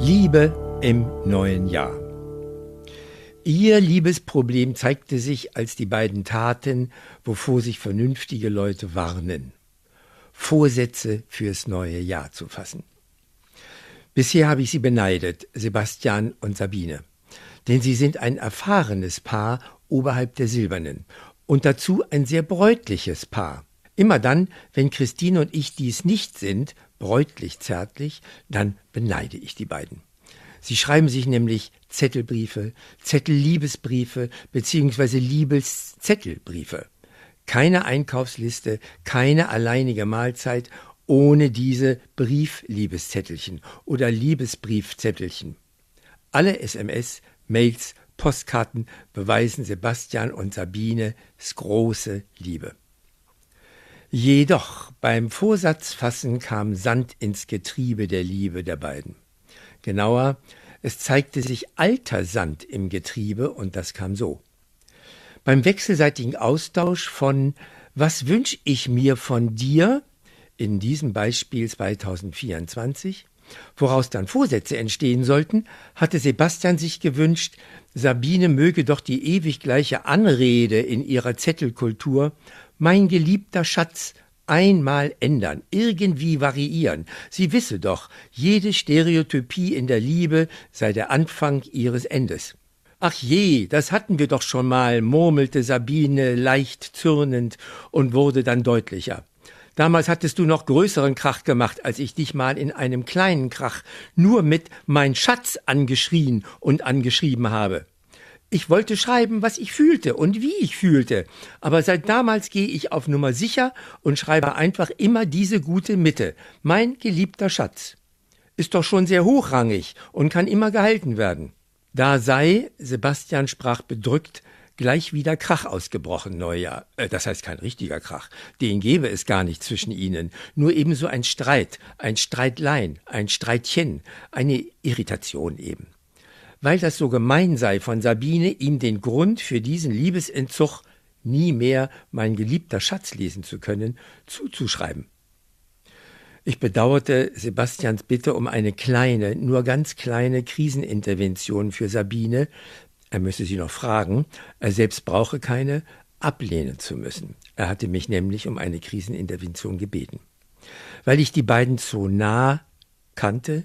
Liebe im neuen Jahr. Ihr Liebesproblem zeigte sich, als die beiden taten, wovor sich vernünftige Leute warnen. Vorsätze fürs neue Jahr zu fassen. Bisher habe ich sie beneidet, Sebastian und Sabine. Denn sie sind ein erfahrenes Paar oberhalb der Silbernen und dazu ein sehr bräutliches Paar. Immer dann, wenn Christine und ich dies nicht sind, bräutlich zärtlich, dann beneide ich die beiden. Sie schreiben sich nämlich Zettelbriefe, Zettelliebesbriefe beziehungsweise Liebeszettelbriefe. Keine Einkaufsliste, keine alleinige Mahlzeit ohne diese Briefliebeszettelchen oder Liebesbriefzettelchen. Alle SMS, Mails, Postkarten beweisen Sebastian und Sabines große Liebe. Jedoch beim Vorsatzfassen kam Sand ins Getriebe der Liebe der beiden. Genauer, es zeigte sich alter Sand im Getriebe und das kam so. Beim wechselseitigen Austausch von Was wünsch ich mir von dir in diesem Beispiel 2024, woraus dann Vorsätze entstehen sollten, hatte Sebastian sich gewünscht, Sabine möge doch die ewig gleiche Anrede in ihrer Zettelkultur mein geliebter Schatz, einmal ändern, irgendwie variieren. Sie wisse doch, jede Stereotypie in der Liebe sei der Anfang ihres Endes. Ach je, das hatten wir doch schon mal, murmelte Sabine leicht zürnend und wurde dann deutlicher. Damals hattest du noch größeren Krach gemacht, als ich dich mal in einem kleinen Krach nur mit mein Schatz angeschrien und angeschrieben habe. Ich wollte schreiben, was ich fühlte und wie ich fühlte, aber seit damals gehe ich auf Nummer sicher und schreibe einfach immer diese gute Mitte. Mein geliebter Schatz. Ist doch schon sehr hochrangig und kann immer gehalten werden. Da sei, Sebastian sprach bedrückt, gleich wieder Krach ausgebrochen, Neujahr. Äh, das heißt kein richtiger Krach. Den gäbe es gar nicht zwischen ihnen. Nur ebenso ein Streit, ein Streitlein, ein Streitchen, eine Irritation eben weil das so gemein sei von Sabine, ihm den Grund für diesen Liebesentzug, nie mehr mein geliebter Schatz lesen zu können, zuzuschreiben. Ich bedauerte Sebastians Bitte um eine kleine, nur ganz kleine Krisenintervention für Sabine, er müsse sie noch fragen, er selbst brauche keine, ablehnen zu müssen. Er hatte mich nämlich um eine Krisenintervention gebeten. Weil ich die beiden zu nah kannte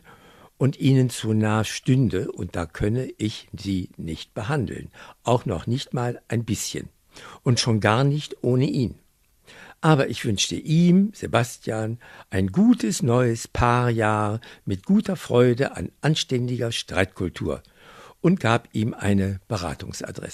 und ihnen zu nah stünde, und da könne ich sie nicht behandeln, auch noch nicht mal ein bisschen, und schon gar nicht ohne ihn. Aber ich wünschte ihm, Sebastian, ein gutes neues Paarjahr mit guter Freude an anständiger Streitkultur und gab ihm eine Beratungsadresse.